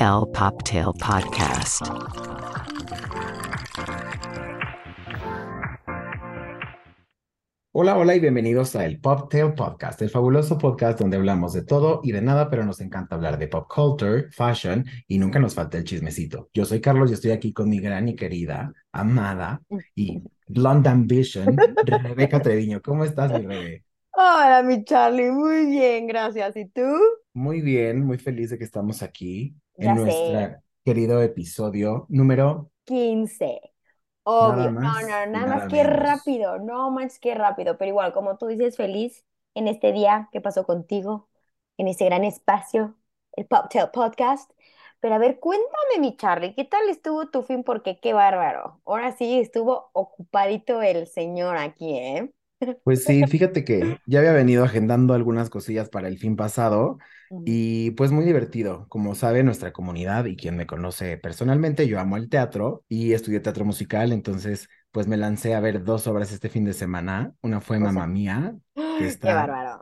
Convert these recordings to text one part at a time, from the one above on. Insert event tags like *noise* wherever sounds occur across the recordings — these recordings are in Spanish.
El Poptail Podcast. Hola, hola y bienvenidos a el Poptail Podcast, el fabuloso podcast donde hablamos de todo y de nada, pero nos encanta hablar de pop culture, fashion y nunca nos falta el chismecito. Yo soy Carlos y estoy aquí con mi gran y querida, amada y blonde ambition, *laughs* Rebeca Treviño. ¿Cómo estás, mi bebé? Hola, mi Charlie, muy bien, gracias. ¿Y tú? Muy bien, muy feliz de que estamos aquí Ya en sé. nuestro querido episodio número 15. Obvio. No, más no, y nada nada más que menos. rápido. No manches, qué rápido. Pero igual, como tú dices, feliz en este día que pasó contigo, en este gran espacio, el Poptail Podcast. Pero a ver, cuéntame, mi Charlie, ¿qué tal estuvo tu fin? Porque qué bárbaro. Ahora sí estuvo ocupadito el señor aquí, ¿eh? Pues sí, fíjate que ya había venido agendando algunas cosillas para el fin pasado *laughs* y pues muy divertido. Como sabe nuestra comunidad y quien me conoce personalmente, yo amo el teatro y estudié teatro musical, entonces pues me lancé a ver dos obras este fin de semana. Una fue Mamma Mía, *gasps* que qué está, bárbaro.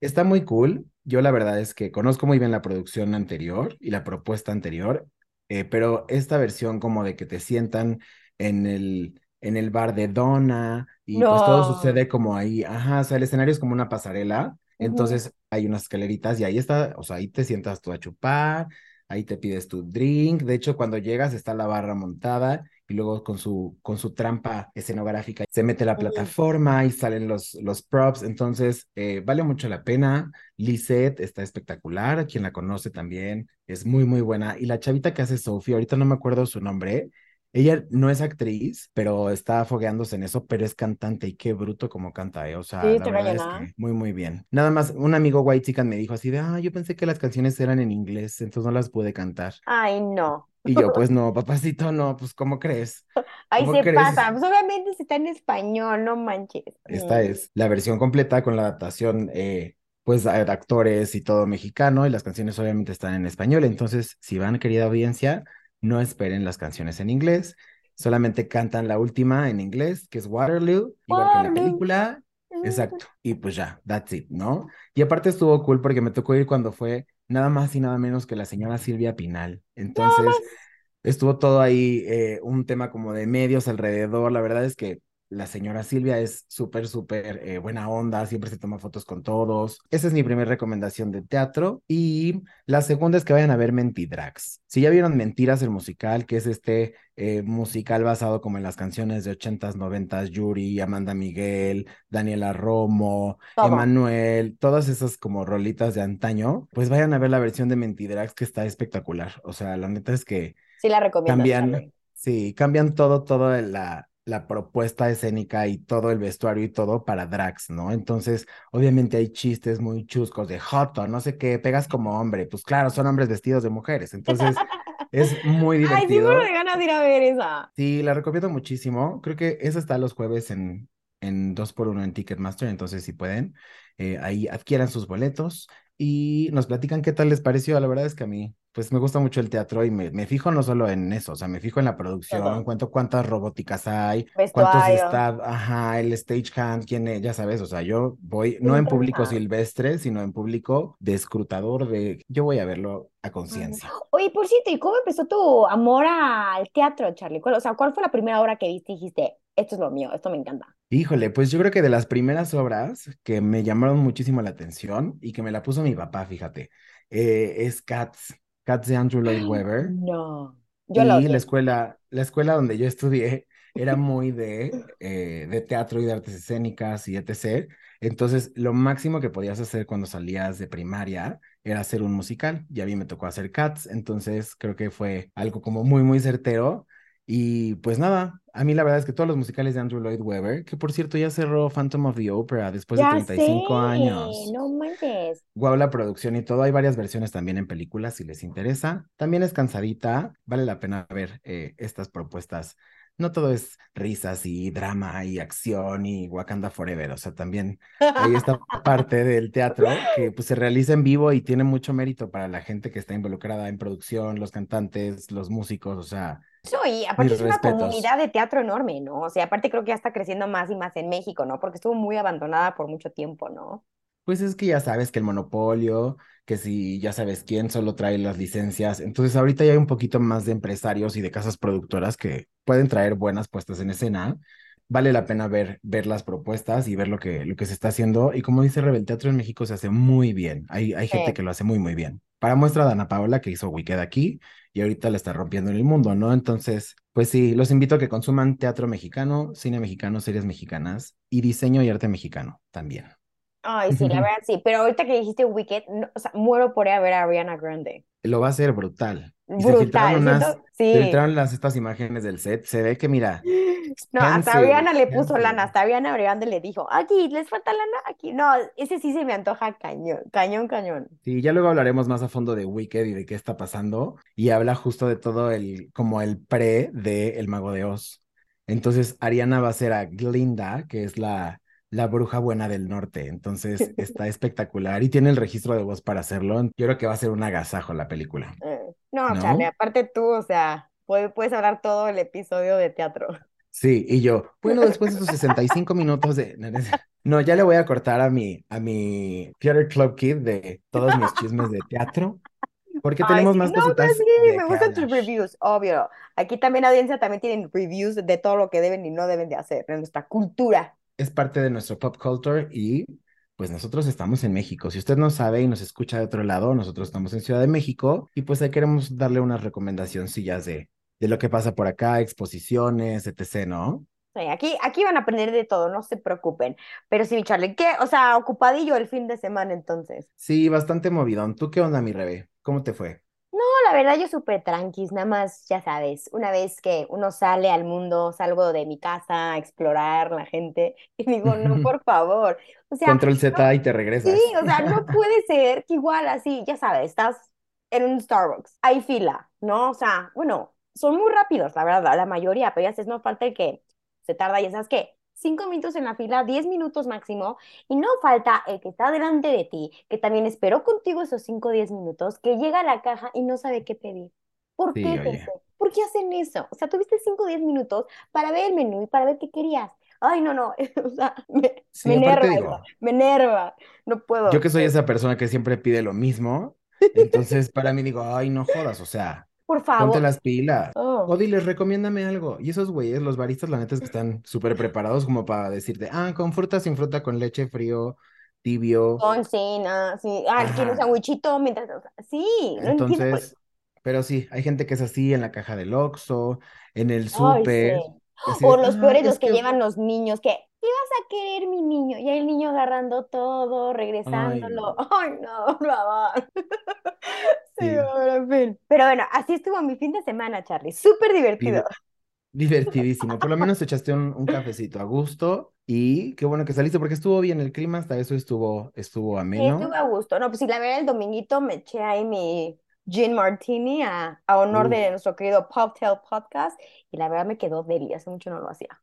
está muy cool. Yo la verdad es que conozco muy bien la producción anterior y la propuesta anterior, eh, pero esta versión como de que te sientan en el, en el bar de Donna y pues todo sucede como ahí, ajá, o sea, el escenario es como una pasarela, entonces hay unas escaleritas y ahí está, o sea, ahí te sientas tú a chupar, ahí te pides tu drink, de hecho cuando llegas está la barra montada y luego con su, con su trampa escenográfica se mete la plataforma y salen los, los props, entonces eh, vale mucho la pena. Lisette está espectacular, quien la conoce también, es muy, muy buena. Y la chavita que hace Sophie, ahorita no me acuerdo su nombre, ella no es actriz, pero está fogueándose en eso, pero es cantante y qué bruto como canta, ¿eh? O sea, Sí, la verdad es que muy, muy bien. Nada más, un amigo white chican me dijo así de, ah, yo pensé que las canciones eran en inglés, entonces no las pude cantar. Ay, no. Y yo, *laughs* pues no, papacito, no, pues ¿cómo crees? Ahí ¿Cómo se crees? pasa. Pues obviamente está en español, no manches. Esta Mm. es la versión completa con la adaptación, eh, pues, actores y todo mexicano, y las canciones obviamente están en español. Entonces, si van, querida audiencia, no esperen las canciones en inglés, solamente cantan la última en inglés, que es Waterloo, igual que en la película. Exacto. Y pues ya, that's it, ¿no? Y aparte estuvo cool porque me tocó ir cuando fue nada más y nada menos que la señora Silvia Pinal. Entonces. Estuvo todo ahí, eh, un tema como de medios alrededor. La verdad es que la señora Silvia es súper, súper eh, buena onda, siempre se toma fotos con todos. Esa es mi primera recomendación de teatro. Y la segunda es que vayan a ver Mentidrags. Si ya vieron Mentiras, el musical, que es este eh, musical basado como en las canciones de 80s, 90s, Yuri, Amanda Miguel, Daniela Romo, Todo. Emanuel, todas esas como rolitas de antaño, pues vayan a ver la versión de Mentidrags que está espectacular. O sea, la neta es que Sí la recomiendas, cambian, sí, cambian todo, todo la, la propuesta escénica y todo el vestuario y todo para drags, ¿no? Entonces, obviamente hay chistes muy chuscos de joto, no sé qué, pegas como hombre, pues claro, son hombres vestidos de mujeres, entonces es muy *laughs* Ay, sí, divertido. de ganas de ir a ver esa. Sí, la recomiendo muchísimo. Creo que esa está los jueves en, en 2x1 en Ticketmaster, entonces si pueden, eh, ahí adquieran sus boletos y nos platican qué tal les pareció. La verdad es que a mí, pues me gusta mucho el teatro y me, me fijo no solo en eso, o sea, me fijo en la producción, cuánto, cuántas robóticas hay, cuántos staff, ajá, el stagehand, quién es, ya sabes, o sea, yo voy no en público silvestre, sino en público de escrutador de, yo voy a verlo a Ay, conciencia. Oye, por cierto, ¿y cómo empezó tu amor al teatro, Charlie? ¿Cuál, o sea, ¿cuál fue la primera obra que viste y dijiste, esto es lo mío, esto me encanta? Híjole, pues yo creo que de las primeras obras que me llamaron muchísimo la atención y que me la puso mi papá, fíjate, eh, es Cats, Cats de Andrew Lloyd Webber. No, yo la Y la odié. escuela, la escuela donde yo estudié era *laughs* muy de, eh, de teatro y de artes escénicas y etc. Entonces, lo máximo que podías hacer cuando salías de primaria era hacer un musical. Y a mí me tocó hacer Cats, entonces creo que fue algo como muy, muy certero. Y pues nada, a mí la verdad es que todos los musicales de Andrew Lloyd Webber, que por cierto ya cerró Phantom of the Opera después de Ya 35 sé, años. no manches. Guau, la producción y todo. Hay varias versiones también en películas si les interesa. También es cansadita. Vale la pena ver eh, estas propuestas. No todo es risas y drama y acción y Wakanda Forever. O sea, también hay esta *laughs* parte del teatro que pues, se realiza en vivo y tiene mucho mérito para la gente que está involucrada en producción, los cantantes, los músicos. O sea, Eso, y mis aparte es una comunidad de teatro enorme, ¿no? O sea, aparte creo que ya está creciendo más y más en México, ¿no? Porque estuvo muy abandonada por mucho tiempo, ¿no? Pues es que ya sabes que el monopolio, que si ya sabes quién solo trae las licencias. Entonces ahorita ya hay un poquito más de empresarios y de casas productoras que pueden traer buenas puestas en escena. Vale la pena ver, ver las propuestas y ver lo que, lo que se está haciendo. Y como dice Rebel, teatro en México se hace muy bien. Hay, hay gente Sí. que lo hace muy, muy bien. Para muestra, Dana Paola, que hizo Wicked aquí y ahorita la está rompiendo en el mundo, ¿no? Entonces, pues sí, los invito a que consuman teatro mexicano, cine mexicano, series mexicanas y diseño y arte mexicano también. Ay, sí, la *laughs* verdad sí. Pero ahorita que dijiste Wicked, no, o sea, muero por ir a ver a Ariana Grande. Lo va a hacer brutal. Y se filtraron Brutal. unas, siento- se sí. filtraron las, estas imágenes del set. Se ve que, mira, *gasps* No, hasta Ariana le puso lana, hasta Ariana Grande le dijo, aquí, les falta lana, aquí. No, ese sí se me antoja cañón, cañón, cañón. Sí, ya luego hablaremos más a fondo de Wicked y de qué está pasando. Y habla justo de todo el, como el pre de El Mago de Oz. Entonces, Ariana va a ser a Glinda, que es la, la bruja buena del norte. Entonces, *laughs* está espectacular y tiene el registro de voz para hacerlo. Yo creo que va a ser un agasajo la película. Eh, no, ¿No? Charlie, aparte tú, o sea, puedes, puedes hablar todo el episodio de teatro. Sí, y yo, bueno, después de sus *laughs* 65 minutos de... No, ya le voy a cortar a mi, a mi Theater Club Kid de todos mis chismes de teatro, porque tenemos más no, cositas sí, de me gustan tus reviews, obvio. Aquí también audiencia también tienen reviews de todo lo que deben y no deben de hacer, de nuestra cultura. Es parte de nuestro pop culture y pues nosotros estamos en México. Si usted no sabe y nos escucha de otro lado, nosotros estamos en Ciudad de México y pues ahí queremos darle unas recomendacioncillas de, de lo que pasa por acá, exposiciones, etc., ¿no? Sí, aquí, aquí van a aprender de todo, no se preocupen. Pero sí, mi Charlie, ¿qué? O sea, ocupadillo el fin de semana entonces. Sí, bastante movidón. ¿Tú qué onda, mi Rebe? ¿Cómo te fue? No, la verdad yo súper tranquis, nada más, ya sabes, una vez que uno sale al mundo, salgo de mi casa a explorar la gente y digo, no, *laughs* por favor. O sea, Control Z y te regresas. sí, o sea, *laughs* no puede ser que igual así, ya sabes, estás en un Starbucks, hay fila, ¿no? O sea, bueno, son muy rápidos, la verdad, la mayoría, pero ya sabes, no falta el que se tarda, ya sabes qué, cinco minutos en la fila, diez minutos máximo, y no falta el que está delante de ti, que también esperó contigo esos cinco o diez minutos, que llega a la caja y no sabe qué pedir. ¿Por Sí, qué, oye. gente? ¿Por qué hacen eso? O sea, tuviste cinco o diez minutos para ver el menú y para ver qué querías. Ay, no, no, *laughs* o sea, me, Sí, me enerva digo, eso, me enerva, no puedo. yo que soy esa persona que siempre pide lo mismo, *laughs* entonces para mí digo, ay, no jodas, o sea, Por ponte favor. las pilas. Oh. O diles, recomiéndame algo. Y esos güeyes, los baristas, la neta es que están súper preparados como para decirte, ah, con fruta, sin fruta, con leche, frío, tibio. Con cena, sí. Ah, quiero un sandwichito mientras. sí, no Entonces, pero sí, hay gente que es así en la caja del Oxxo, en el súper. sí. Así O de, los "Ah, peores, es los que que- llevan los niños, que, ¿qué vas a querer, mi niño? Y el niño agarrando todo, regresándolo. no. *laughs* Ay, no, por favor. *laughs* Sí, Sí. bueno, en fin. Pero bueno, así estuvo mi fin de semana, Charlie. Súper divertido. Divertidísimo. Por lo menos te *laughs* echaste un, un cafecito a gusto y qué bueno que saliste porque estuvo bien el clima, hasta eso estuvo, estuvo Sí, ameno. estuve a gusto. No, pues sí, la verdad, el dominguito me eché ahí mi gin martini a, a honor de nuestro querido Poptail Podcast y la verdad me quedó deli, hace mucho no lo hacía.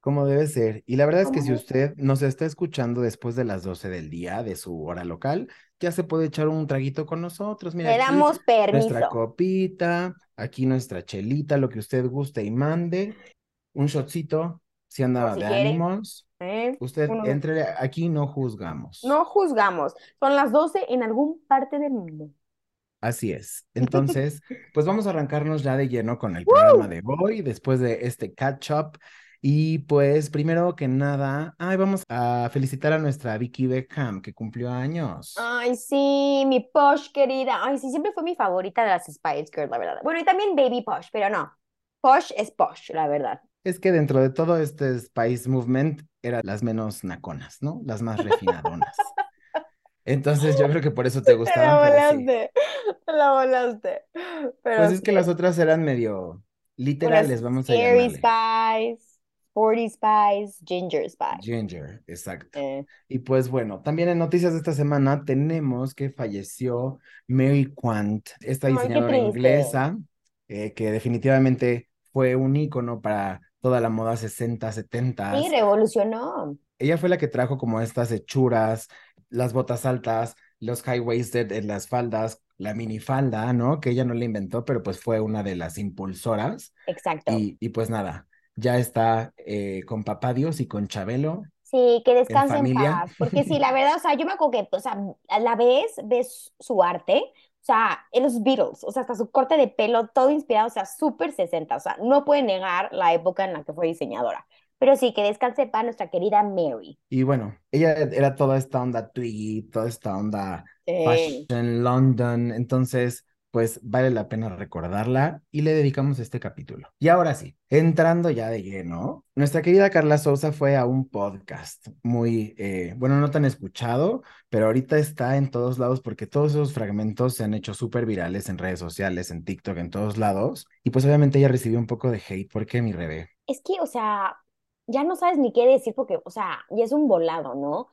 Como debe ser. Y la verdad es que si usted nos está escuchando después de las 12 del día de su hora local, ya se puede echar un traguito con nosotros. Mira, Le aquí damos nuestra permiso. copita, aquí nuestra chelita, lo que usted guste y mande. Un shotcito, si anda O si de quiere. ánimos. ¿eh? Usted Uno- entre, aquí no juzgamos. No juzgamos. Son las 12 en algún parte del mundo. Así es. *laughs* Entonces, pues vamos a arrancarnos ya de lleno con el programa de hoy, después de este catch up. Y pues, primero que nada, ay, vamos a felicitar a nuestra Vicky Beckham, que cumplió años. Ay, sí, mi Posh querida. Ay, sí, siempre fue mi favorita de las Spice Girls, la verdad. Bueno, y también Baby Posh, pero no. Posh es Posh, la verdad. Es que dentro de todo este Spice Movement, eran las menos naconas, ¿no? Las más refinadonas. *laughs* Entonces, yo creo que por eso te Te la gustaban, pero sí. volaste, te la volaste. Pero Pues es que las otras eran medio literales, vamos a llamarle. Spice, Sporty Spice, Ginger Spice. Ginger, exacto. Eh, Y pues bueno, también en noticias de esta semana tenemos que falleció Mary Quant, esta Ay, diseñadora triste. inglesa, eh, que definitivamente fue un ícono para toda la moda 60, 70. sí, revolucionó. Ella fue la que trajo como estas hechuras, las botas altas, los high-waisted en las faldas, la minifalda, ¿no? Que ella no la inventó, pero pues fue una de las impulsoras. Exacto. Y, y pues nada, ya está eh, con Papá Dios y con Chabelo. Sí, que descanse en familia. paz, porque sí, la *laughs* verdad, o sea, yo me acuerdo que, o sea, a la vez ves su arte, o sea, en los Beatles, o sea, hasta su corte de pelo, todo inspirado, o sea, súper 60, o sea, no puede negar la época en la que fue diseñadora. Pero sí, que descanse paz nuestra querida Mary. Y bueno, ella era toda esta onda Twiggy, toda esta onda Sí. Fashion London, entonces pues vale la pena recordarla y le dedicamos este capítulo. Y ahora sí, entrando ya de lleno, nuestra querida Carla Sousa fue a un podcast muy, eh, bueno, no tan escuchado, pero ahorita está en todos lados porque todos esos fragmentos se han hecho súper virales en redes sociales, en TikTok, en todos lados. Y pues obviamente ella recibió un poco de hate. ¿Por qué, mi Rebe? Es que, o sea, ya no sabes ni qué decir porque, o sea, ya es un volado, ¿no?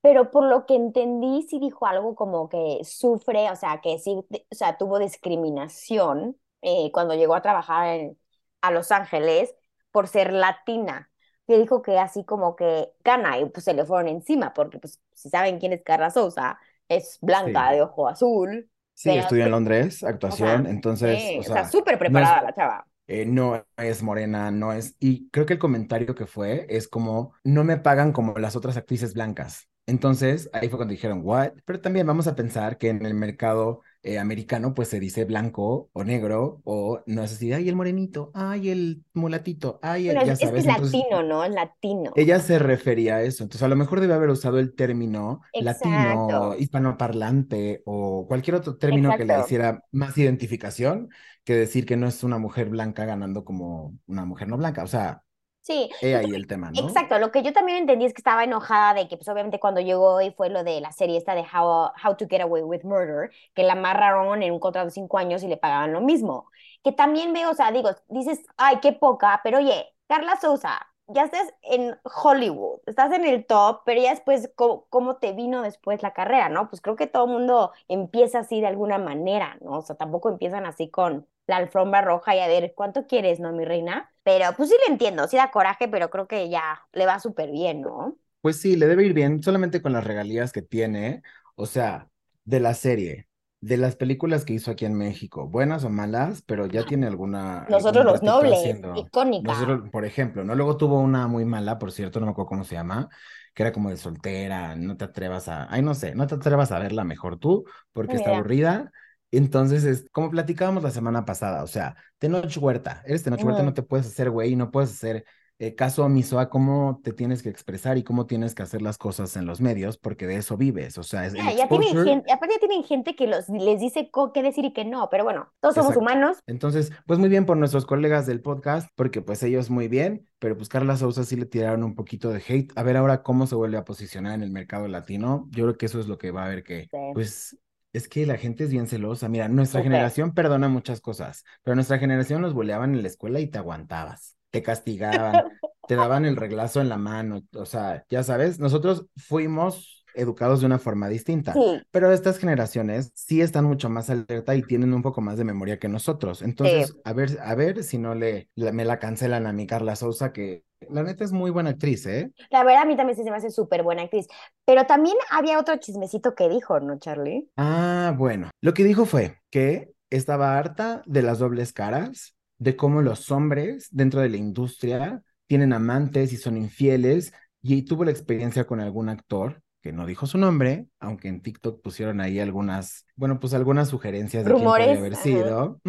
Pero por lo que entendí, sí dijo algo como que sufre, o sea, que sí, o sea, tuvo discriminación eh, cuando llegó a trabajar en- a Los Ángeles por ser latina. Que dijo que así como que gana y pues se le fueron encima, porque pues si saben quién es Carla Souza, es blanca Sí. de ojo azul, Sí, estudió en Londres, o sea, actuación, entonces, sí, o sea, súper no es, preparada la chava. Eh, no es morena, no es... Y creo que el comentario que fue es como, no me pagan como las otras actrices blancas. Entonces, ahí fue cuando dijeron, what? Pero también vamos a pensar que en el mercado eh, americano, pues se dice blanco o negro, o no es así, ay, el morenito, ay, el mulatito, ay, el... Ya es, sabes, es entonces... latino, ¿no? Latino. Ella se refería a eso, entonces a lo mejor debe haber usado el término latino, hispanoparlante o cualquier otro término que le hiciera más identificación que decir que no es una mujer blanca ganando como una mujer no blanca. O sea, Sí, he ahí el tema, ¿no? exacto, lo que yo también entendí es que estaba enojada de que, pues obviamente cuando llegó y fue lo de la serie esta de How, How to Get Away with Murder, que la amarraron en un contrato de cinco años y le pagaban lo mismo. Que también veo, o sea, digo, dices, ay, qué poca, pero oye, Carla Souza, ya estás en Hollywood, estás en el top, pero ya después, ¿cómo, cómo te vino después la carrera, no? Pues creo que todo mundo empieza así de alguna manera, ¿no? O sea, tampoco empiezan así con la alfombra roja y a ver, ¿cuánto quieres, no, mi reina? Pero pues sí le entiendo, sí da coraje, pero creo que ya le va súper bien, ¿no? Pues sí, le debe ir bien solamente con las regalías que tiene, o sea, de la serie, de las películas que hizo aquí en México, buenas o malas, pero ya tiene alguna, Nosotros los nobles, haciendo. icónica. Nosotros, por ejemplo, ¿no? Luego tuvo una muy mala, por cierto, no me acuerdo cómo se llama, que era como de soltera, no te atrevas a, ay, no sé, no te atrevas a verla mejor tú, porque Ni está aburrida. Entonces, es como platicábamos la semana pasada, o sea, Tenoch Huerta, eres Tenoch Huerta, no Ujú. te puedes hacer güey, no puedes hacer eh, caso omiso a cómo te tienes que expresar y cómo tienes que hacer las cosas en los medios, porque de eso vives, o sea, es el Ya, tienen gente, aparte ya tienen gente que los, les dice qué decir y qué no, pero bueno, todos somos humanos. Entonces, pues muy bien por nuestros colegas del podcast, porque pues ellos muy bien, pero pues Carla Sousa sí le tiraron un poquito de hate. A ver ahora cómo se vuelve a posicionar en el mercado latino. Yo creo que eso es lo que va a haber que, Sí, pues, es que la gente es bien celosa. Mira, nuestra generación perdona muchas cosas, pero nuestra generación los buleaban en la escuela y te aguantabas, te castigaban, te daban el reglazo en la mano, o sea, ya sabes, nosotros fuimos educados de una forma distinta. Sí, Pero estas generaciones sí están mucho más alerta y tienen un poco más de memoria que nosotros. sí. Entonces, a ver, a ver si no le, la- me la cancelan a mi Carla Sousa, que la neta es muy buena actriz, ¿eh? La verdad a mí también se me hace súper buena actriz. Pero también había otro chismecito que dijo, ¿no, Charlie? Ah, bueno. Lo que dijo fue que estaba harta de las dobles caras, de cómo los hombres dentro de la industria tienen amantes y son infieles, y tuvo la experiencia con algún actor que no dijo su nombre, aunque en TikTok pusieron ahí algunas, bueno, pues algunas sugerencias de quién podría Rumores, haber sido.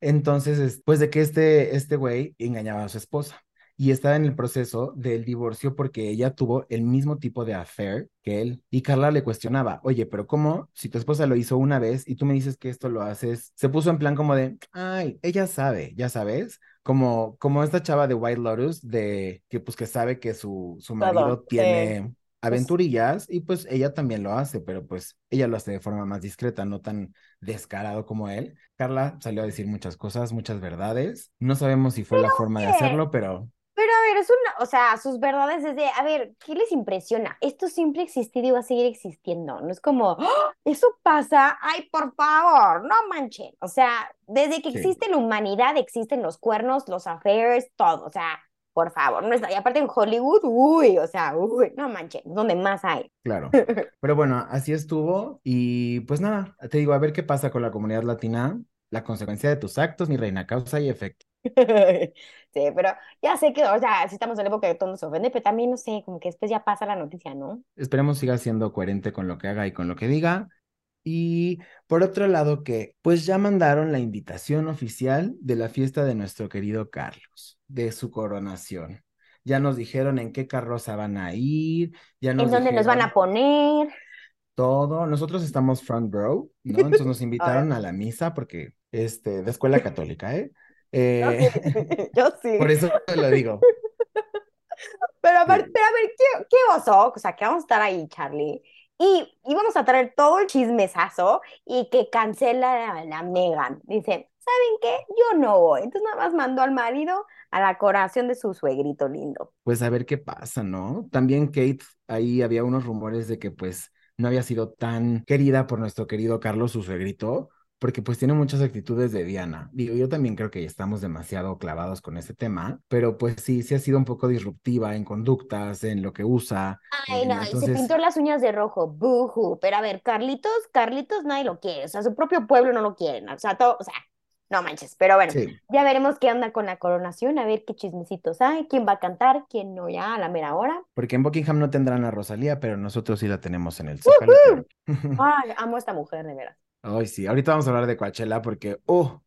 Entonces, es- pues de que este, este güey engañaba a su esposa. Y estaba en el proceso del divorcio porque ella tuvo el mismo tipo de affair que él. Y Carla le cuestionaba, oye, pero ¿cómo? Si tu esposa lo hizo una vez y tú me dices que esto lo haces, se puso en plan como de, ay, ella sabe, ya sabes, como, como esta chava de White Lotus, de que pues que sabe que su, su marido Todo, tiene Pues aventurillas y pues ella también lo hace, pero pues ella lo hace de forma más discreta, no tan descarado como él. Carla salió a decir muchas cosas, muchas verdades. No sabemos si fue la forma de ¿qué? hacerlo, pero ver, es una, o sea, sus verdades es de, a ver, ¿qué les impresiona? Esto siempre ha existido y va a seguir existiendo. No es como, "¡Ah! eso pasa, ay, por favor, no manchen. O sea, desde que sí, existe la humanidad existen los cuernos, los affairs, todo. O sea, por favor, no está. Y aparte en Hollywood, uy, o sea, uy, no manchen, es donde más hay. claro. *laughs* Pero bueno, así estuvo y pues nada, te digo, a ver qué pasa con la comunidad latina, la consecuencia de tus actos, mi reina, causa y efecto. *laughs* Sí, pero ya sé que, o sea, sí estamos en la época que todo se ofende, pero también, no sé, como que después ya pasa la noticia, ¿no? Esperemos siga siendo coherente con lo que haga y con lo que diga. Y por otro lado, que pues ya mandaron la invitación oficial de la fiesta de nuestro querido Carlos, de su coronación. Ya nos dijeron en qué carroza van a ir, ya nos ¿En dónde nos van a poner? todo. Nosotros estamos front row, ¿no? Entonces nos *laughs* invitaron a la misa porque, este, de escuela católica, ¿eh? Yo Eh, sí, *laughs* *laughs* yo sí. por eso lo digo. *laughs* Pero a ver, Sí. pero a ver, ¿qué, qué oso? O sea, que vamos a estar ahí, Charlie. Y, vamos a traer todo el chismesazo y que cancela la, la Megan. Dice, ¿saben qué? Yo no voy. Entonces nada más mandó al marido a la coronación de su suegrito lindo. Pues a ver qué pasa, ¿no? También Kate, ahí había unos rumores de que pues no había sido tan querida por nuestro querido Carlos, su suegrito, porque pues tiene muchas actitudes de Diana. Digo, yo también creo que estamos demasiado clavados con ese tema, pero pues sí, sí ha sido un poco disruptiva en conductas, en lo que usa. Ay, eh, no, se pintó las uñas de rojo. Buhu. Pero a ver, Carlitos, Carlitos nadie lo quiere. O sea, su propio pueblo no lo quieren. O sea, todo, o sea, no manches. Pero bueno, sí, ya veremos qué onda con la coronación, a ver qué chismecitos hay, quién va a cantar, quién no, ya a la mera hora. porque en Buckingham no tendrán a Rosalía, pero nosotros sí la tenemos en el claro. Ay, amo a esta mujer, de veras. Ay, sí, ahorita vamos a hablar de Coachella porque, uh,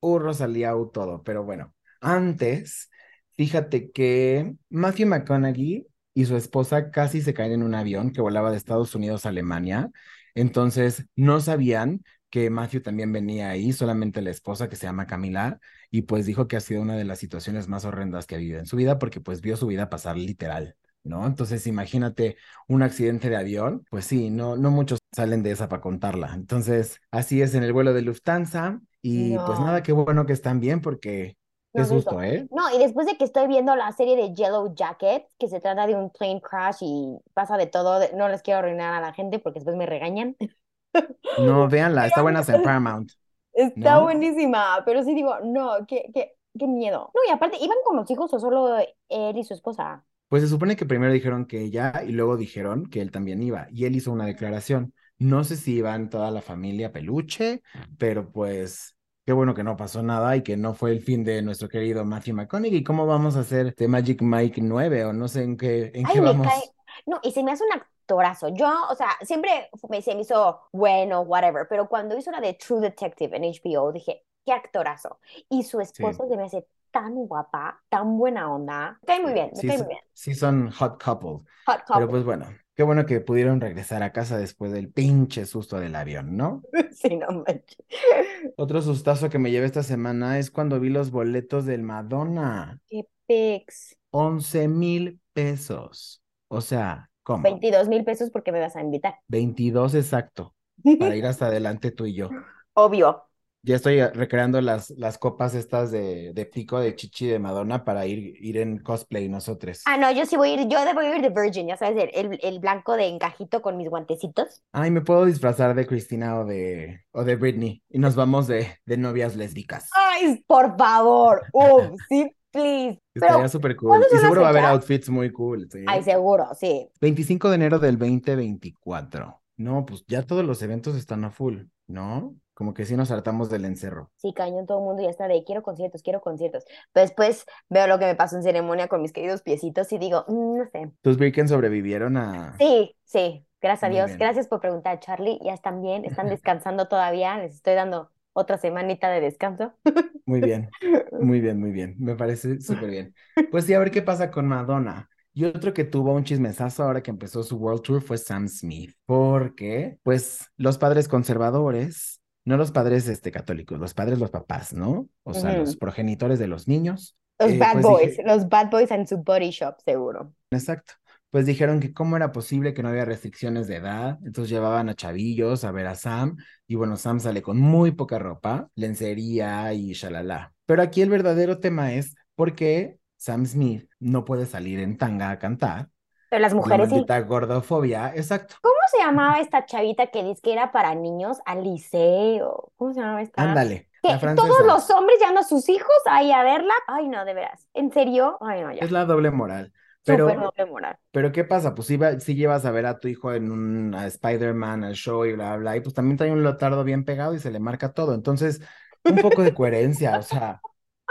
uh, Rosalía, uh, todo. Pero bueno, antes, fíjate que Matthew McConaughey y su esposa casi se caen en un avión que volaba de Estados Unidos a Alemania. Entonces, no sabían que Matthew también venía ahí, solamente la esposa que se llama Camila, y pues dijo que ha sido una de las situaciones más horrendas que ha vivido en su vida porque pues vio su vida pasar literal. ¿No? Entonces, imagínate un accidente de avión, pues sí, no, no muchos salen de esa para contarla. Entonces, así es en el vuelo de Lufthansa y pues nada, qué bueno que están bien porque no, susto, justo. ¿eh? No, y después de que estoy viendo la serie de Yellow Jacket, que se trata de un plane crash y pasa de todo, no les quiero arruinar a la gente porque después me regañan. No, véanla, está buena en *laughs* Paramount, está ¿no? buenísima, pero sí digo, no, qué, qué, qué miedo. No, y aparte, ¿iban con los hijos o solo él y su esposa? Pues se supone que primero dijeron que ella y luego dijeron que él también iba y él hizo una declaración. No sé si iban toda la familia peluche, pero pues qué bueno que no pasó nada y que no fue el fin de nuestro querido Matthew McConaughey. ¿Cómo vamos a hacer de Magic Mike 9 o no sé en qué, en Ay, qué me cae. vamos? No, y se me hace un actorazo. Yo, o sea, siempre me, se me hizo bueno, whatever, pero cuando hizo la de True Detective en HBO, dije, qué actorazo. Y su Sí. esposa se me hace tan guapa, tan buena onda. Me cae muy Sí, bien, me sí, cae muy bien. sí son hot couple, Hot pero couple. pues bueno, qué bueno que pudieron regresar a casa después del pinche susto del avión, ¿no? *laughs* Sí, no manches. Otro sustazo que me llevé esta semana es cuando vi los boletos del Madonna, Qué pex. 11 mil pesos. O sea, ¿cómo? 22 mil pesos porque me vas a invitar. 22 exacto, *laughs* para ir hasta adelante tú y yo. Obvio. Ya estoy recreando las, las copas estas de, de pico de chichi de Madonna para ir, ir en cosplay nosotros. Ah, no, yo sí voy a ir, yo debo ir de Virgin, ya sabes, el, el, blanco de encajito con mis guantecitos. Ay, me puedo disfrazar de Cristina o de, o de Britney y nos vamos de, de novias lésbicas. Ay, por favor. Uh, *laughs* sí, please. Estaría Pero, súper cool. ¿cuándo Y seguro va a haber outfits muy cool, ¿sí? Ay, seguro, sí. 25 de enero del 2024. No, pues ya todos los eventos están a full, ¿no? Como que sí nos hartamos del encerro. Sí, cañón, todo el mundo ya está de quiero conciertos, quiero conciertos. Pero después veo lo que me pasó en ceremonia con mis queridos piecitos y digo, "Mm, no sé. ¿Tus Birken sobrevivieron a...? Sí, sí, gracias a Dios. bien. Gracias por preguntar, Charlie. Ya están bien, están descansando todavía. Les estoy dando otra semanita de descanso. Muy bien, muy *laughs* bien, muy bien. Me parece súper bien. Pues sí, a ver qué pasa con Madonna. Y otro que tuvo un chismesazo ahora que empezó su World Tour fue Sam Smith, porque pues los padres conservadores, no los padres este, católicos, los padres, los papás, ¿no? O sea, los Ujú. progenitores de los niños, Los eh, bad pues boys, dije, los bad boys en su body shop, seguro. exacto, pues dijeron que cómo era posible que no había restricciones de edad, entonces llevaban a chavillos a ver a Sam, y bueno, Sam sale con muy poca ropa, lencería y shalala. Pero aquí el verdadero tema es por qué Sam Smith no puede salir en tanga a cantar Pero las por la mujeres sí. maldita gordofobia, exacto. ¿Cómo se llamaba esta chavita que dice que era para niños? Alice o ¿cómo se llamaba esta? Ándale, Que todos los hombres llevando a sus hijos ahí a verla. Ay, no, de veras. ¿En serio? Ay, no, ya. es la doble moral. Súper Pero, doble moral. pero ¿qué pasa? Pues si, va- si llevas a ver a tu hijo en un Spider-Man, al show y bla, bla, y pues también trae un lotardo bien pegado y se le marca todo. Entonces, un poco de coherencia, o sea,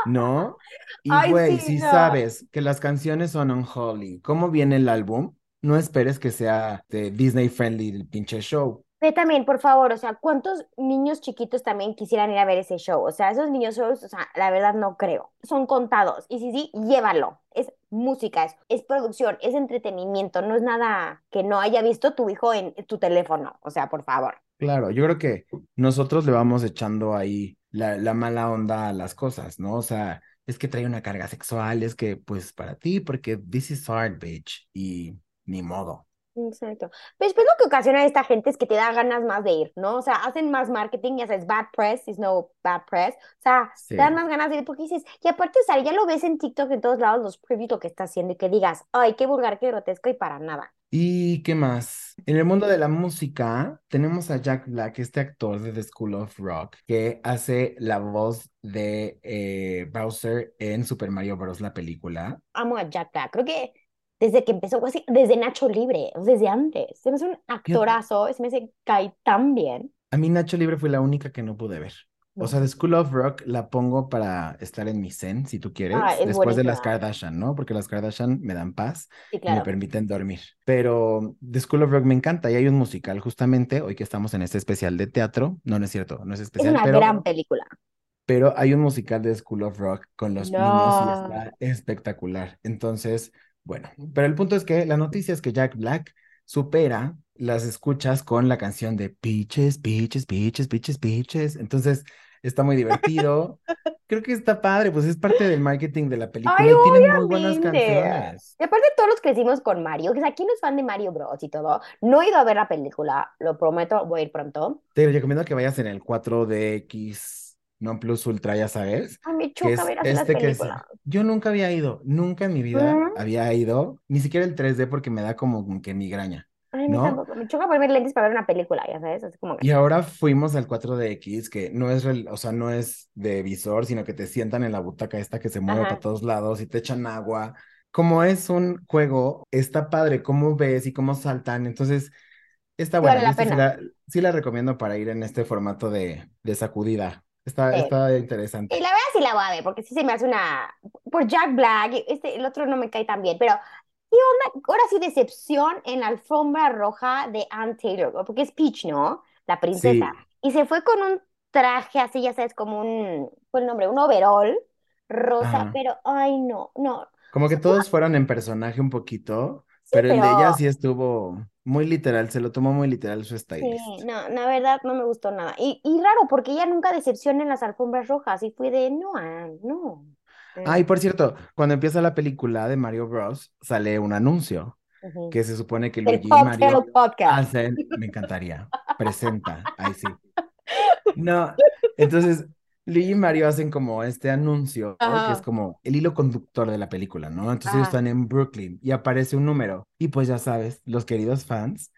¿no? Y güey, sí, si no. sabes que las canciones son unholy, ¿cómo viene el álbum? No esperes que sea de Disney friendly el pinche show. Ve también, por favor, o sea, ¿cuántos niños chiquitos también quisieran ir a ver ese show? O sea, esos niños shows, o sea, la verdad no creo. Son contados. Y sí, sí, llévalo. Es música, es, es producción, es entretenimiento. No es nada que no haya visto tu hijo en tu teléfono. O sea, por favor. Claro, yo creo que nosotros le vamos echando ahí la, la mala onda a las cosas, ¿no? O sea, es que trae una carga sexual, es que pues para ti, porque this is hard, bitch, y ni modo. Exacto. Pero después lo que ocasiona esta gente es que te da ganas más de ir, ¿no? O sea, hacen más marketing y haces bad press, is no bad press. O sea, Sí. te dan más ganas de ir porque dices, y aparte, o sea, ya lo ves en TikTok en todos lados, los previews lo que está haciendo y que digas, ay, qué vulgar, qué grotesco y para nada. ¿Y qué más? En el mundo de la música tenemos a Jack Black, este actor de The School of Rock, que hace la voz de eh, Bowser en Super Mario Bros. la película. Amo a Jack Black. Creo que desde que empezó, así, desde Nacho Libre, desde antes. Se me hace un actorazo, se me hace cae tan bien. A mí Nacho Libre fue la única que no pude ver. O sea, The School of Rock la pongo para estar en mi zen, si tú quieres, Ah, es después de las. Kardashian, ¿no? Porque las Kardashian me dan paz Sí, y me claro. permiten dormir. Pero The School of Rock me encanta y hay un musical justamente, hoy que estamos en este especial de teatro, no, no es cierto, no es Es especial, una pero, gran película. pero hay un musical de School of Rock con los niños y No. está espectacular. Entonces, bueno, pero el punto es que la noticia es que Jack Black supera las escuchas con la canción de Peaches, Peaches, Peaches, Peaches, Peaches. Entonces, está muy divertido. *laughs* Creo que está padre, pues es parte del marketing de la película Ay, y tiene muy buenas canciones. Y aparte todos los crecimos con Mario, que aquí no es fan de Mario Bros. y todo. No he ido a ver la película, lo prometo, voy a ir pronto. Te recomiendo que vayas en el 4DX Non Plus Ultra, ya sabes. Me que choca es ver así las este que es, yo nunca había ido, nunca en mi vida había ido, ni siquiera el 3D porque me da como que migraña, Ay, ¿no? tampoco. Me choca ponerme lentes para ver una película, ya sabes, así como que... Y ahora fuimos al 4DX, que no es, o sea, no es de visor, sino que te sientan en la butaca esta que se mueve Ajá. para todos lados y te echan agua. Como es un juego, está padre cómo ves y cómo saltan, entonces está Sí buena. vale sí sí la recomiendo para ir en este formato de, de sacudida. Está, Sí. está Y interesante. la verdad sí la voy a ver, porque sí se me hace una... Por Jack Black, este, el otro no me cae tan bien, pero... ¿Qué onda? Ahora sí, decepción en la alfombra roja de Ann Taylor, porque es Peach, ¿no? La princesa. Sí, Y se fue con un traje así, ya sabes, como un... ¿Cuál nombre? Un overall rosa, ajá. pero... Ay, no, no. Como que todos fueron en personaje un poquito, sí, pero el de ella pero... sí estuvo muy literal, se lo tomó muy literal su Sí, stylist. no, la verdad no me gustó nada. Y, y raro, porque ella nunca decepciona en las alfombras rojas. Y fue de, no, no. Ah, y Mm, por cierto, cuando empieza la película de Mario Bros, sale un anuncio que se supone que El Luigi y Mario Podcast. hacen, me encantaría, presenta, ahí sí. *laughs* No, entonces Luigi y Mario hacen como este anuncio que es como el hilo conductor de la película, ¿no? Entonces ellos están en Brooklyn y aparece un número y pues ya sabes, los queridos fans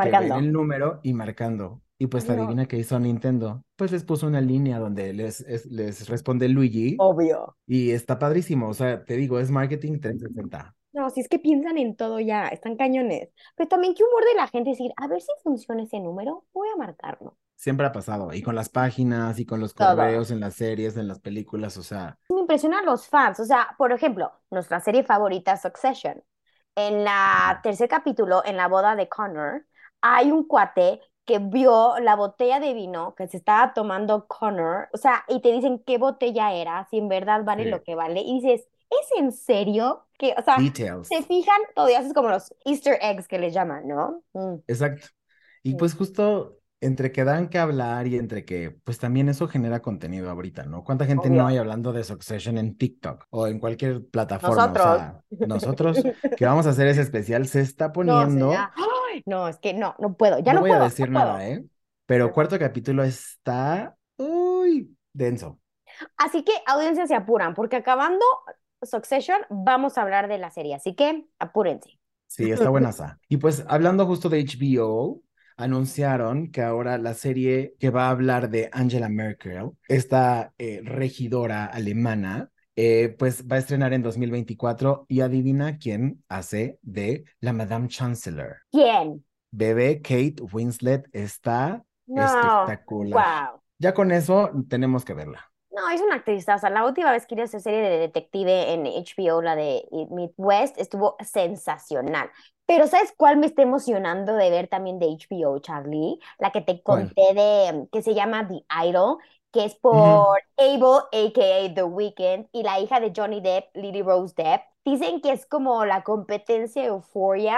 que ven marcando. el número y marcando. Y pues no, adivina qué hizo Nintendo. Pues les puso una línea donde les, es- les responde Luigi obvio. y está padrísimo. O sea, te digo, es marketing 360. No, si es que piensan en todo ya, están cañones. Pero también qué humor de la gente decir, a ver si funciona ese número, voy a marcarlo. Siempre ha pasado. Y con las páginas y con los Todo. correos en las series, en las películas. O sea, Me impresionan los fans. O sea, por ejemplo, nuestra serie favorita, Succession. En la tercer capítulo, en la boda de Connor, hay un cuate que vio la botella de vino que se estaba tomando Connor, o sea, y te dicen qué botella era, si en verdad vale sí. lo que vale, y dices, ¿es en serio? Que, o sea, Details. se fijan, todo y haces como los Easter eggs que les llaman, ¿no? Mm, Exacto. Y mm. pues justo entre que dan que hablar y entre que, pues también eso genera contenido ahorita, ¿no? ¿Cuánta gente no Obvio. hay hablando de Succession en TikTok o en cualquier plataforma? O Nosotros. sea, nosotros que vamos a hacer ese especial se está *laughs* No, poniendo. señora. No, es que no, no puedo, ya No no voy a decir no puedo. nada, ¿eh? Pero cuarto capítulo está, uy, denso. Así que audiencia se apuran, porque acabando Succession vamos a hablar de la serie, así que apúrense. Sí, está buenaza. Y pues hablando justo de HBO, anunciaron que ahora la serie que va a hablar de Angela Merkel, esta eh, regidora alemana, eh, pues va a estrenar en 2024 y adivina quién hace de la Madame Chancellor. ¿Quién? Bebé Kate Winslet está No, espectacular. wow. Ya con eso tenemos que verla. No, es una actrizaza. La última vez que hizo esa serie de detective en HBO, la de Midwest, estuvo sensacional. Pero ¿sabes cuál me está emocionando de ver también de HBO, Charlie? La que te ¿Cuál? conté de, que se llama The Idol, que es por Abel, a.k.a. The Weeknd, y la hija de Johnny Depp, Lily Rose Depp. Dicen que es como la competencia de Euphoria.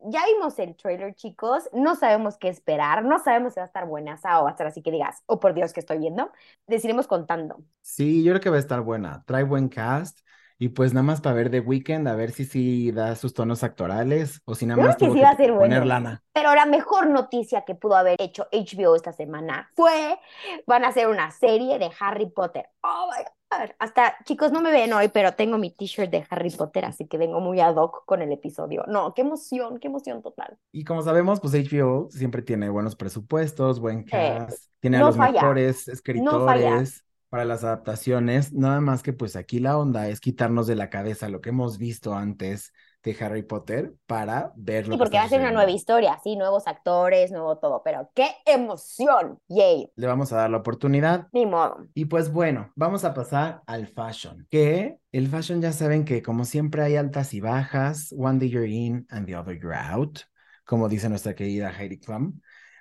Ya vimos el trailer, chicos. No sabemos qué esperar. No sabemos si va a estar buenaza o va a estar así que digas, oh por Dios, que estoy viendo. Les iremos contando. Sí, yo creo que va a estar buena. Trae buen cast. Y pues nada más para ver The Weeknd, a ver si sí da sus tonos actorales o si nada creo más que tuvo sí que a poner bueno. lana. Pero la mejor noticia que pudo haber hecho HBO esta semana fue, van a hacer una serie de Harry Potter. Oh my God. Hasta, chicos, no me ven hoy, pero tengo mi t-shirt de Harry Potter, así que vengo muy ad hoc con el episodio. No, qué emoción, qué emoción total. Y como sabemos, pues HBO siempre tiene buenos presupuestos, buen cast, tiene a No los falla, mejores no falla. Para las adaptaciones. Nada más que pues aquí la onda es quitarnos de la cabeza lo que hemos visto antes de Harry Potter para ver Sí, porque va a ser una nueva historia, sí, nuevos actores, nuevo todo, pero qué emoción. Yay, Le vamos a dar la oportunidad. ni modo. Y pues bueno, vamos a pasar al fashion, que el fashion ya saben que como siempre hay altas y bajas, one day you're in and the other you're out, como dice nuestra querida Heidi Klum.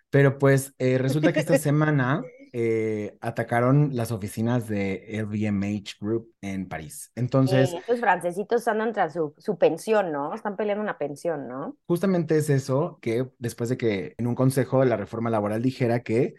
Pero pues eh, resulta que esta *laughs* semana eh, atacaron las oficinas de LVMH Group en París. Entonces, Eh, estos francesitos andan tras su, su pensión, ¿no? Están peleando una pensión, ¿no? justamente es eso que después de que en un consejo de la reforma laboral dijera que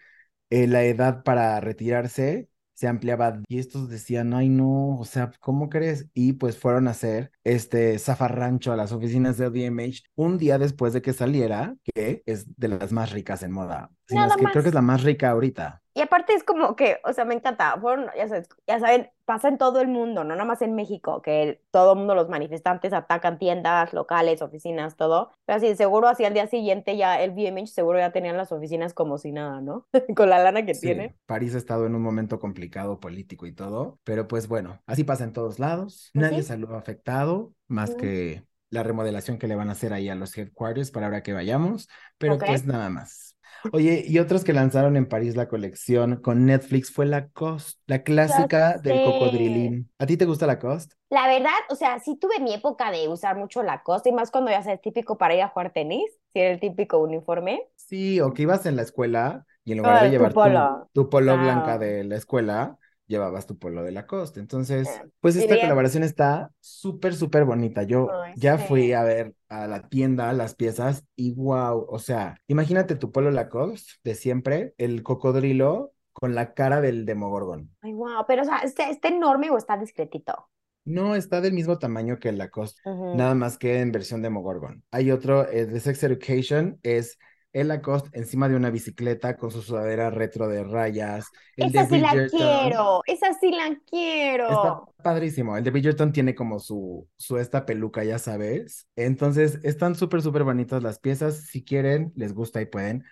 eh, la edad para retirarse se ampliaba y estos decían, ay no, o sea, ¿cómo crees? Y pues fueron a hacer este zafarrancho a las oficinas de LVMH un día después de que saliera, que es de las más ricas en moda. Si no, es Nada que creo que es la más rica ahorita. Aparte es como que, o sea, me encanta, fueron, ya sabes, ya saben, pasa en todo el mundo, no nada más en México, que todo el mundo, los manifestantes atacan tiendas, locales, oficinas, todo, pero así, seguro así al día siguiente ya el BMH seguro ya tenían las oficinas como si nada, ¿no? *laughs* Con la lana que Sí, tiene. París ha estado en un momento complicado político y todo, pero pues bueno, así pasa en todos lados. Pues Nadie sí. salió afectado, más Mm. que la remodelación que le van a hacer ahí a los headquarters para ahora que vayamos, pero Ok. pues nada más. Oye, y otros que lanzaron en París la colección con Netflix fue la Ya clásica del cocodrilín. ¿A ti te gusta Lacoste? La verdad, o sea, sí tuve mi época de usar mucho la costa y más cuando ya sabes, típico para ir a jugar tenis, si era el típico uniforme. Sí, o que ibas en la escuela y en lugar de llevar tu, polo. tu polo blanca Ah. de la escuela, llevabas tu polo de Lacoste. Entonces, Eh, pues esta colaboración está súper, súper bonita. Yo ya fui a ver a la tienda las piezas y wow, o sea, imagínate tu polo Lacoste de siempre, el cocodrilo con la cara del Demogorgon. Ay, wow, pero o sea, ¿está, está enorme o está discretito? No está del mismo tamaño que el Lacoste, nada más que en versión Demogorgon. Hay otro eh, de Sex Education, es el Lacoste encima de una bicicleta con su sudadera retro de rayas. El de Esa sí la quiero, esa sí la está quiero. padrísimo. El de Bridgerton tiene como su, su esta peluca, ya sabes. Entonces, están súper, súper bonitas las piezas. Si quieren, les gusta y pueden.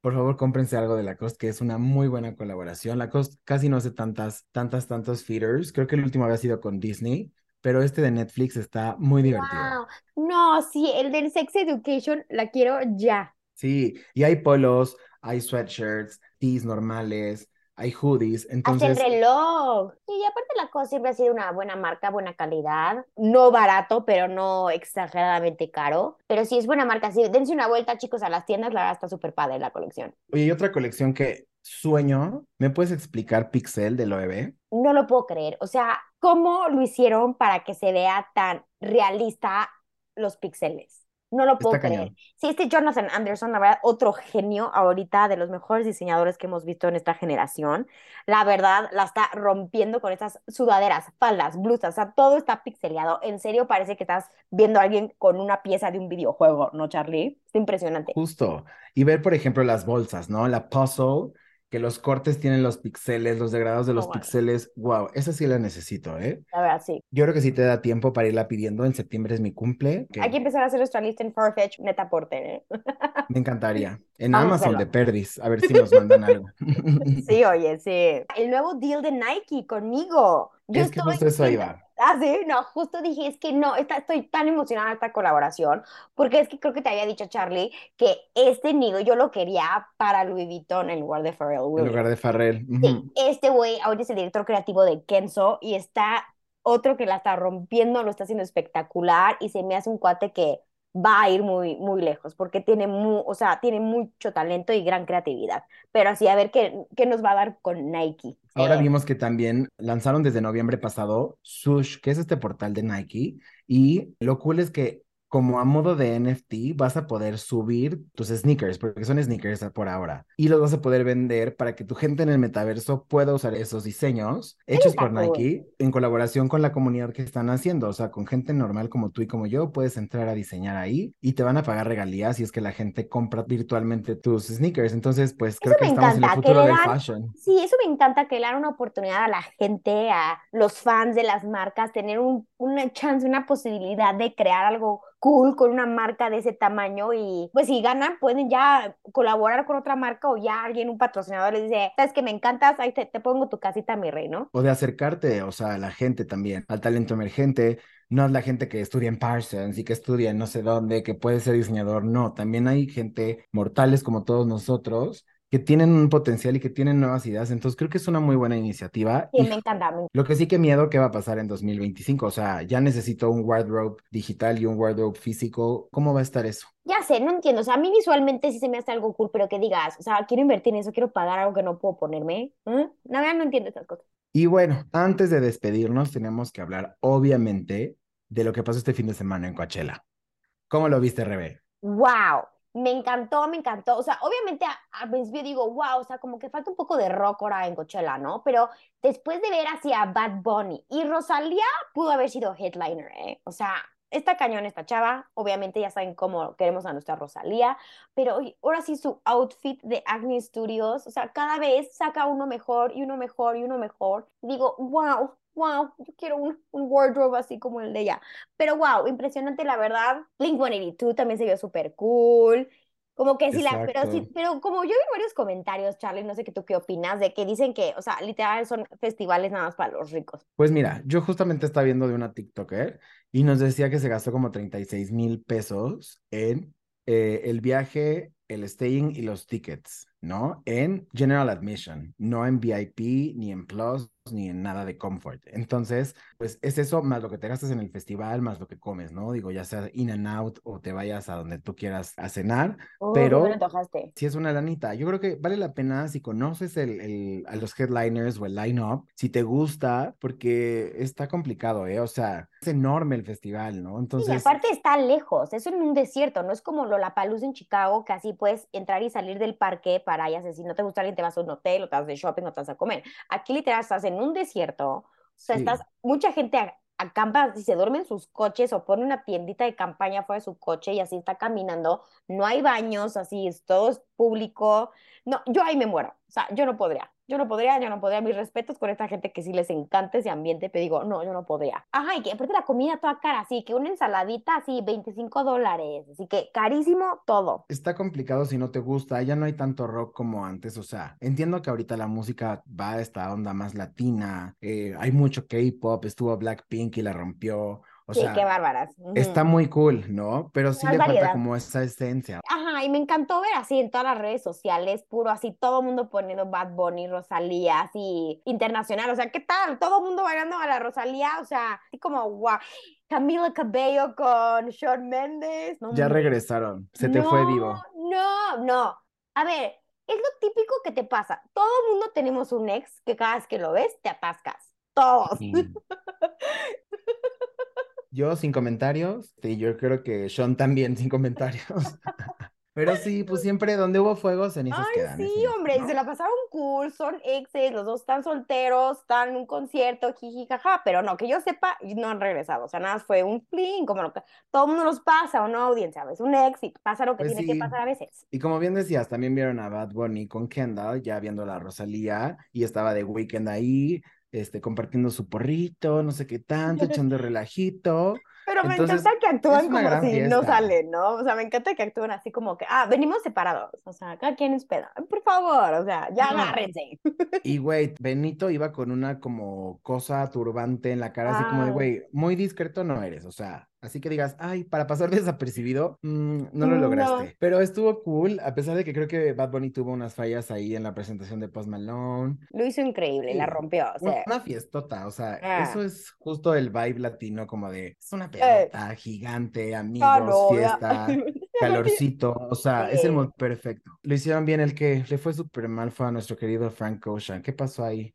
Por favor, cómprense algo de Lacoste, que es una muy buena colaboración. Lacoste casi no hace tantas, tantas, tantos feeders. Creo que el último había sido con Disney, pero este de Netflix está muy divertido. Wow. No, sí, el del Sex Education la quiero ya. Sí, y hay polos, hay sweatshirts, tees normales, hay hoodies. Entonces, reloj. Y aparte la cosa siempre ha sido una buena marca, buena calidad. No barato, pero no exageradamente caro. Pero sí es buena marca. Sí, dense una vuelta, chicos, a las tiendas. La verdad está súper padre la colección. oye, y otra colección que sueño, ¿me puedes explicar Pixel de OEB? No lo puedo creer. O sea, ¿cómo lo hicieron para que se vea tan realista los píxeles? No lo puedo Está creer. cañón. Sí, este Jonathan Anderson, la verdad, otro genio ahorita de los mejores diseñadores que hemos visto en esta generación. La verdad, la está rompiendo con estas sudaderas, faldas, blusas, o sea, todo está pixeleado. En serio, parece que estás viendo a alguien con una pieza de un videojuego, ¿no, Charlie? Está impresionante. Justo. Y ver, por ejemplo, las bolsas, ¿no? La puzzle, que los cortes tienen los píxeles, los degradados de los Oh, píxeles. Wow, esa sí la necesito, ¿eh? La verdad, sí. Yo creo que sí te da tiempo para irla pidiendo. En septiembre es mi cumple, que Hay que empezar a hacer nuestra lista en Farfetch, neta porte, ¿eh? me encantaría. *laughs* En Vamos Amazon de. Perdis, a ver si nos mandan algo. *laughs* Sí, oye, sí. El nuevo deal de Nike conmigo. Yo Es que estoy justo eso. Ah, sí, no, justo dije, es que no, esta- estoy tan emocionada de esta colaboración, porque es que creo que te había dicho Charlie que este nido yo lo quería para Louis Vuitton en lugar de Pharrell En lugar de Farrell. Sí, Ujú. este güey ahora es el director creativo de Kenzo y está otro que la está rompiendo, lo está haciendo espectacular y se me hace un cuate que va a ir muy, muy lejos porque tiene, o sea, tiene mucho talento y gran creatividad. Pero así, a ver qué, qué nos va a dar con Nike. Ahora Eh, vimos que también lanzaron desde noviembre pasado Sush, que es este portal de Nike, y lo cool es que como a modo de NFT vas a poder subir tus sneakers, porque son sneakers por ahora, y los vas a poder vender para que tu gente en el metaverso pueda usar esos diseños hechos por. Nike en colaboración con la comunidad que están haciendo, o sea, con gente normal como tú y como yo, puedes entrar a diseñar ahí y te van a pagar regalías si es que la gente compra virtualmente tus sneakers. Entonces, pues creo Eso que me estamos en el encanta, que futuro le del dan- fashion. Sí, eso me encanta que le dan una oportunidad a la gente, a los fans de las marcas, tener un, una chance, una posibilidad de crear algo cool con una marca de ese tamaño y pues si ganan pueden ya colaborar con otra marca o ya alguien, un patrocinador les dice, sabes que me encantas, ahí te, te pongo tu casita, mi rey, ¿no? O de acercarte, o sea, a la gente también, al talento emergente. No es la gente que estudia en Parsons y que estudia en no sé dónde, que puede ser diseñador. No, también hay gente mortales como todos nosotros que tienen un potencial y que tienen nuevas ideas. Entonces creo que es una muy buena iniciativa. Sí, Y me encanta. lo que sí que miedo que va a pasar en 2025. O sea, ya necesito un wardrobe digital y un wardrobe físico. ¿Cómo va a estar eso? Ya sé, no entiendo, o sea, a mí visualmente sí se me hace algo cool, pero que digas, o sea, quiero invertir en eso, quiero pagar algo que no puedo ponerme. ¿eh? La verdad no entiendo estas cosas. Y bueno, antes de despedirnos, tenemos que hablar, obviamente, de lo que pasó este fin de semana en Coachella. ¿Cómo lo viste, Rebe? Wow, me encantó, me encantó. O sea, obviamente a- principio digo, wow, o sea, como que falta un poco de rock ahora en Coachella, ¿no? Pero después de ver hacia Bad Bunny y Rosalía pudo haber sido headliner, ¿eh? O sea, está cañón esta chava. Obviamente ya saben cómo queremos a nuestra Rosalía, pero ahora sí su outfit de Acne Studios, o sea, cada vez saca uno mejor y uno mejor y uno mejor. Digo, wow. Wow, yo quiero un, un wardrobe así como el de ella. Pero wow, impresionante la verdad. Blink-182 también se vio súper cool. Como que sí, la, pero sí, pero como yo vi varios comentarios, Charlie, no sé qué tú qué opinas, de que dicen que, o sea, literal son festivales nada más para los ricos. Pues mira, yo justamente estaba viendo de una TikToker y nos decía que se gastó como 36 mil pesos en eh, el viaje, el staying y los tickets, ¿no? En General Admission, no en VIP, ni en Plus, ni en nada de comfort. Entonces, pues es eso más lo que te gastas en el festival, más lo que comes, ¿no? Digo, ya sea in and out o te vayas a donde tú quieras a cenar, Oh, Pero- me si es una lanita. Yo creo que vale la pena si conoces el, el- a los headliners o el line-up, si te gusta, porque está complicado, ¿eh? O sea, es enorme el festival, ¿no? Sí, y Entonces, aparte está lejos, es en un desierto, no es como Lollapalooza en Chicago, así puedes entrar y salir del parque para, ya sé, si no te gusta alguien, te vas a un hotel, o te vas de shopping, o te vas a comer. Aquí literal estás en un desierto, o sea, Sí. estás, mucha gente acampa y se duerme en sus coches o pone una tiendita de campaña fuera de su coche y así está caminando, no hay baños, así es, todo es público. No, yo ahí me muero, o sea, yo no podría. Yo no podría, yo no podría. Mis respetos con esta gente que sí les encanta ese ambiente, pero digo, no, yo no podría. Ajá, y que aparte la comida toda cara, así que una ensaladita así, 25 dólares. Así que carísimo todo. está complicado si no te gusta, ya no hay tanto rock como antes, o sea, entiendo que ahorita la música va a esta onda más latina, eh, hay mucho K-pop, estuvo Blackpink y la rompió, o sí, sea, qué bárbaras. Está muy cool, ¿no? Pero sí Más le falta variedad. como esa esencia. Ajá, y me encantó ver así en todas las redes sociales, puro así, todo el mundo poniendo Bad Bunny, Rosalía, así, internacional, o sea, ¿qué tal? Todo el mundo bailando a la Rosalía, o sea, así como, wow, Camila Cabello con Shawn Mendes, no Ya regresaron, se te fue vivo. No, no. A ver, es lo típico que te pasa. Todo el mundo tenemos un ex que cada vez que lo ves te atascas. Todos. Mm. *laughs* Yo sin comentarios, y yo creo que Sean también sin comentarios. *laughs* Pero sí, pues siempre donde hubo fuego, cenizas Ay, quedan. sí, es hombre, se la pasaron cool, son exes, los dos están solteros, están en un concierto, jiji, jaja, pero no, que yo sepa, no han regresado, o sea, nada fue un fling, como lo que todo el mundo nos pasa, o no, audiencia, ¿ves? Un éxito, pasa lo que Pues tiene que sí. pasar a veces. Y como bien decías, también vieron a Bad Bunny con Kendall, ya viendo la Rosalía, y estaba The Weeknd ahí. Este, compartiendo su porrito, no sé qué tanto, *laughs* echando relajito. Pero me Entonces, encanta que actúan como si no fiesta. salen, ¿no? O sea, me encanta que actúen así como que, ah, venimos separados, o sea, cada quien es peda. Por favor, o sea, ya No. agárrense. Y güey, Benito iba con una como cosa turbante en la cara, así como de, Ah. güey, muy discreto no eres, o sea, así que digas, ay, para pasar *laughs* desapercibido, mm, no lo No. lograste. Pero estuvo cool, a pesar de que creo que Bad Bunny tuvo unas fallas ahí en la presentación de Post Malone. Lo hizo increíble, la Sí. rompió, o sea, Una fiestota, o sea, Ah. eso es justo el vibe latino, como de, es una Eh. gigante, amigos, ah, fiesta, *laughs* calorcito, o sea, es el Sí. mood perfecto. Lo hicieron bien, el que le fue súper mal fue a nuestro querido Frank Ocean. ¿Qué pasó ahí?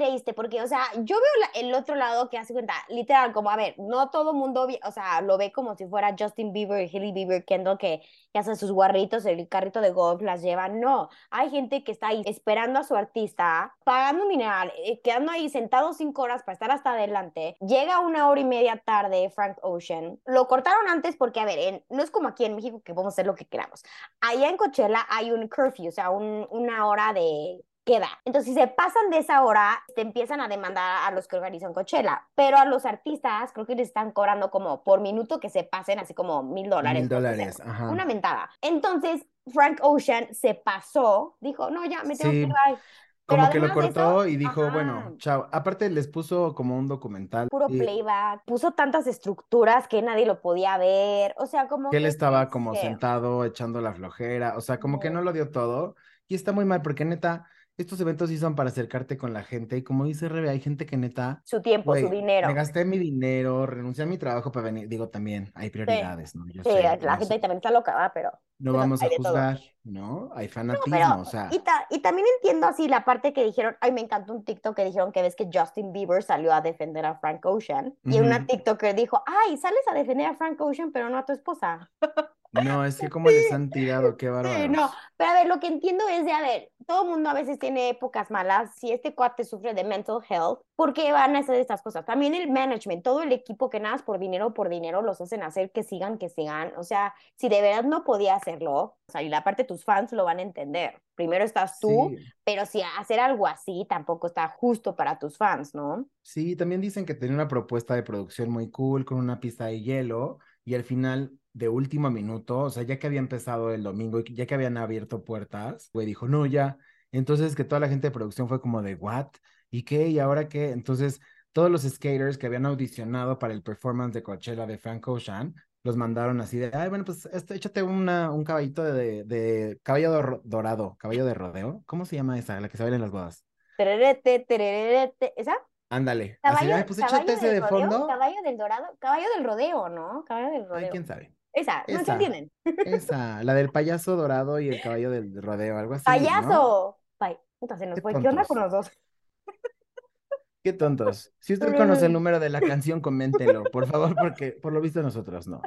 Que triste, porque, o sea, yo veo el otro lado que hace cuenta, literal, como, a ver, no todo mundo, o sea, lo ve como si fuera Justin Bieber, Hailey Bieber, Kendall, que ya hacen sus guarritos, el carrito de golf las llevan. No, hay gente que está ahí esperando a su artista, pagando un eh, quedando ahí sentado cinco horas para estar hasta adelante. Llega una hora y media tarde Frank Ocean. Lo cortaron antes porque, a ver, no es como aquí en México que podemos hacer lo que queramos. Allá en Coachella hay un curfew, o sea, un- una hora de queda. Entonces, si se pasan de esa hora, te empiezan a demandar a los que organizan Coachella. Pero a los artistas, creo que les están cobrando como por minuto que se pasen, así como mil dólares. Mil dólares, ajá. Una mentada. Entonces, Frank Ocean se pasó, dijo, no, ya, me tengo Sí. que ir, bye. Pero Como que lo cortó eso, y dijo, ajá, bueno, chao. Aparte les puso como un documental Puro y playback, puso tantas estructuras que nadie lo podía ver, o sea, como que él que estaba como sentado echando la flojera, o sea, como que Ujú. no lo dio todo y está muy mal porque neta, estos eventos sí son para acercarte con la gente y como dice Rebe, hay gente que neta, Su tiempo, su dinero. me gasté mi dinero, renuncié a mi trabajo para venir, digo también, hay prioridades, ¿no? Yo Sí, sé, la gente sé, también está loca, ¿verdad? Pero no bueno, vamos a todo. juzgar, ¿no? Hay No, fanatismo, pero, o sea, y, ta- y también entiendo así la parte que dijeron, ay, me encantó un TikTok que dijeron que ves que Justin Bieber salió a defender a Frank Ocean y una. TikToker dijo, ay, sales a defender a Frank Ocean, pero no a tu esposa. *laughs* no, es que *laughs* como les han tirado, qué Sí, no, pero a ver, lo que entiendo es de, a ver, todo el mundo a veces tiene épocas malas, si este cuate sufre de mental health, ¿por qué van a hacer estas cosas? También el management, todo el equipo que nada por dinero, por dinero, los hacen hacer que sigan, que sigan, o sea, si de verdad no podía hacerlo, o sea, y la parte tus fans lo van a entender, primero estás tú, Sí. pero si hacer algo así tampoco está justo para tus fans, ¿no? Sí, también dicen que tenía una propuesta de producción muy cool con una pista de hielo y al final de último minuto, o sea, ya que había empezado el domingo y ya que habían abierto puertas, güey dijo, no, ya. Entonces que toda la gente de producción fue como de, ¿what? ¿Y qué? ¿Y ahora qué? Entonces todos los skaters que habían audicionado para el performance de Coachella de Frank Ocean, los mandaron así de, ay, bueno, pues este, échate una, un caballito de, de caballo dor- dorado, caballo de rodeo. ¿Cómo se llama esa? La que se baila en las bodas. Tererete, tererete, ¿esa? Ándale. Así, Caballo, ay, pues échate ese de rodeo, fondo. caballo del dorado, caballo del rodeo, ¿no? Caballo del Ay, rodeo. quién sabe. Esa, ¿no se entienden? Esa, la del payaso dorado y el caballo del rodeo, algo así, ¿no? ¡Payaso! Pay, puta, se nos Qué fue. ¿Qué onda con los dos? Qué tontos. Si usted conoce el número de la canción, coméntelo, por favor, porque por lo visto nosotros no.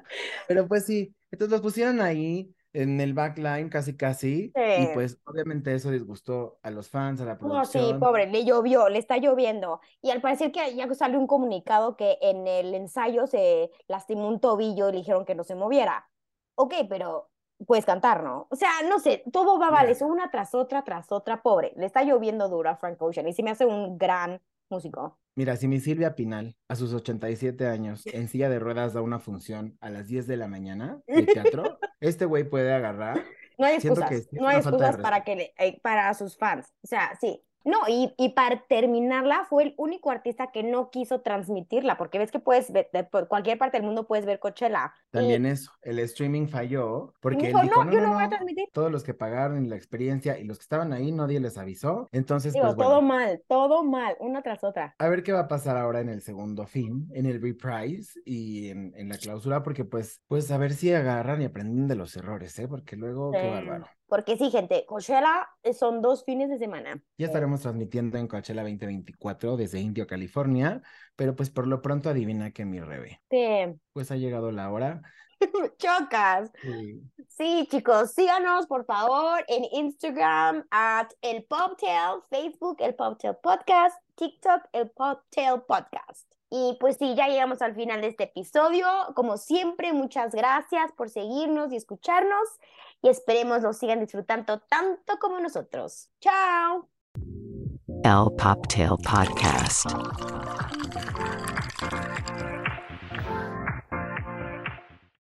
Pero pues sí, entonces los pusieron ahí en el backline casi casi y Sí. pues obviamente eso disgustó a los fans, a la No, sí, producción. pobre, le llovió, le está lloviendo. Y al parecer que ya salió un comunicado que en el ensayo se lastimó un tobillo y le dijeron que no se moviera. Ok, pero puedes cantar, ¿no? O sea, no sé, todo va Mira. eso una tras otra, tras otra, pobre. Le está lloviendo duro a Frank Ocean y se me hace un gran músico. Mira, si mi Silvia Pinal, a sus 87 años, en silla de ruedas da una función a las 10 de la mañana de teatro, *laughs* este güey puede agarrar No hay excusas, no hay excusas para que le- eh, para sus fans. O sea, sí. No, y, y para terminarla, fue el único artista que no quiso transmitirla, porque ves que puedes ver, de por cualquier parte del mundo puedes ver Coachella. Y También eso, el streaming falló porque él dijo, dijo, no, no, yo no, no voy a no, transmitir. todos los que pagaron la experiencia y los que estaban ahí, nadie les avisó. Entonces, Digo, pues todo bueno, mal, todo mal, una tras otra. a ver qué va a pasar ahora en el segundo fin, en el reprise y en, en la clausura, porque pues, pues a ver si agarran y aprenden de los errores, ¿eh? Porque luego, qué bárbaro. Porque sí, gente, Coachella eh, son dos fines de semana. Ya estaremos transmitiendo en Coachella 2024 desde Indio, California, pero pues por lo pronto adivina que mi rebe. Sí. Pues ha llegado la hora. *laughs* Chocas. Sí. Sí, chicos, síganos por favor en Instagram at el Poptail, Facebook el Poptail Podcast, TikTok el Poptail Podcast. Y pues sí, ya llegamos al final de este episodio. Como siempre, muchas gracias por seguirnos y escucharnos y esperemos lo sigan disfrutando tanto como nosotros. Chao. El Poptail Podcast.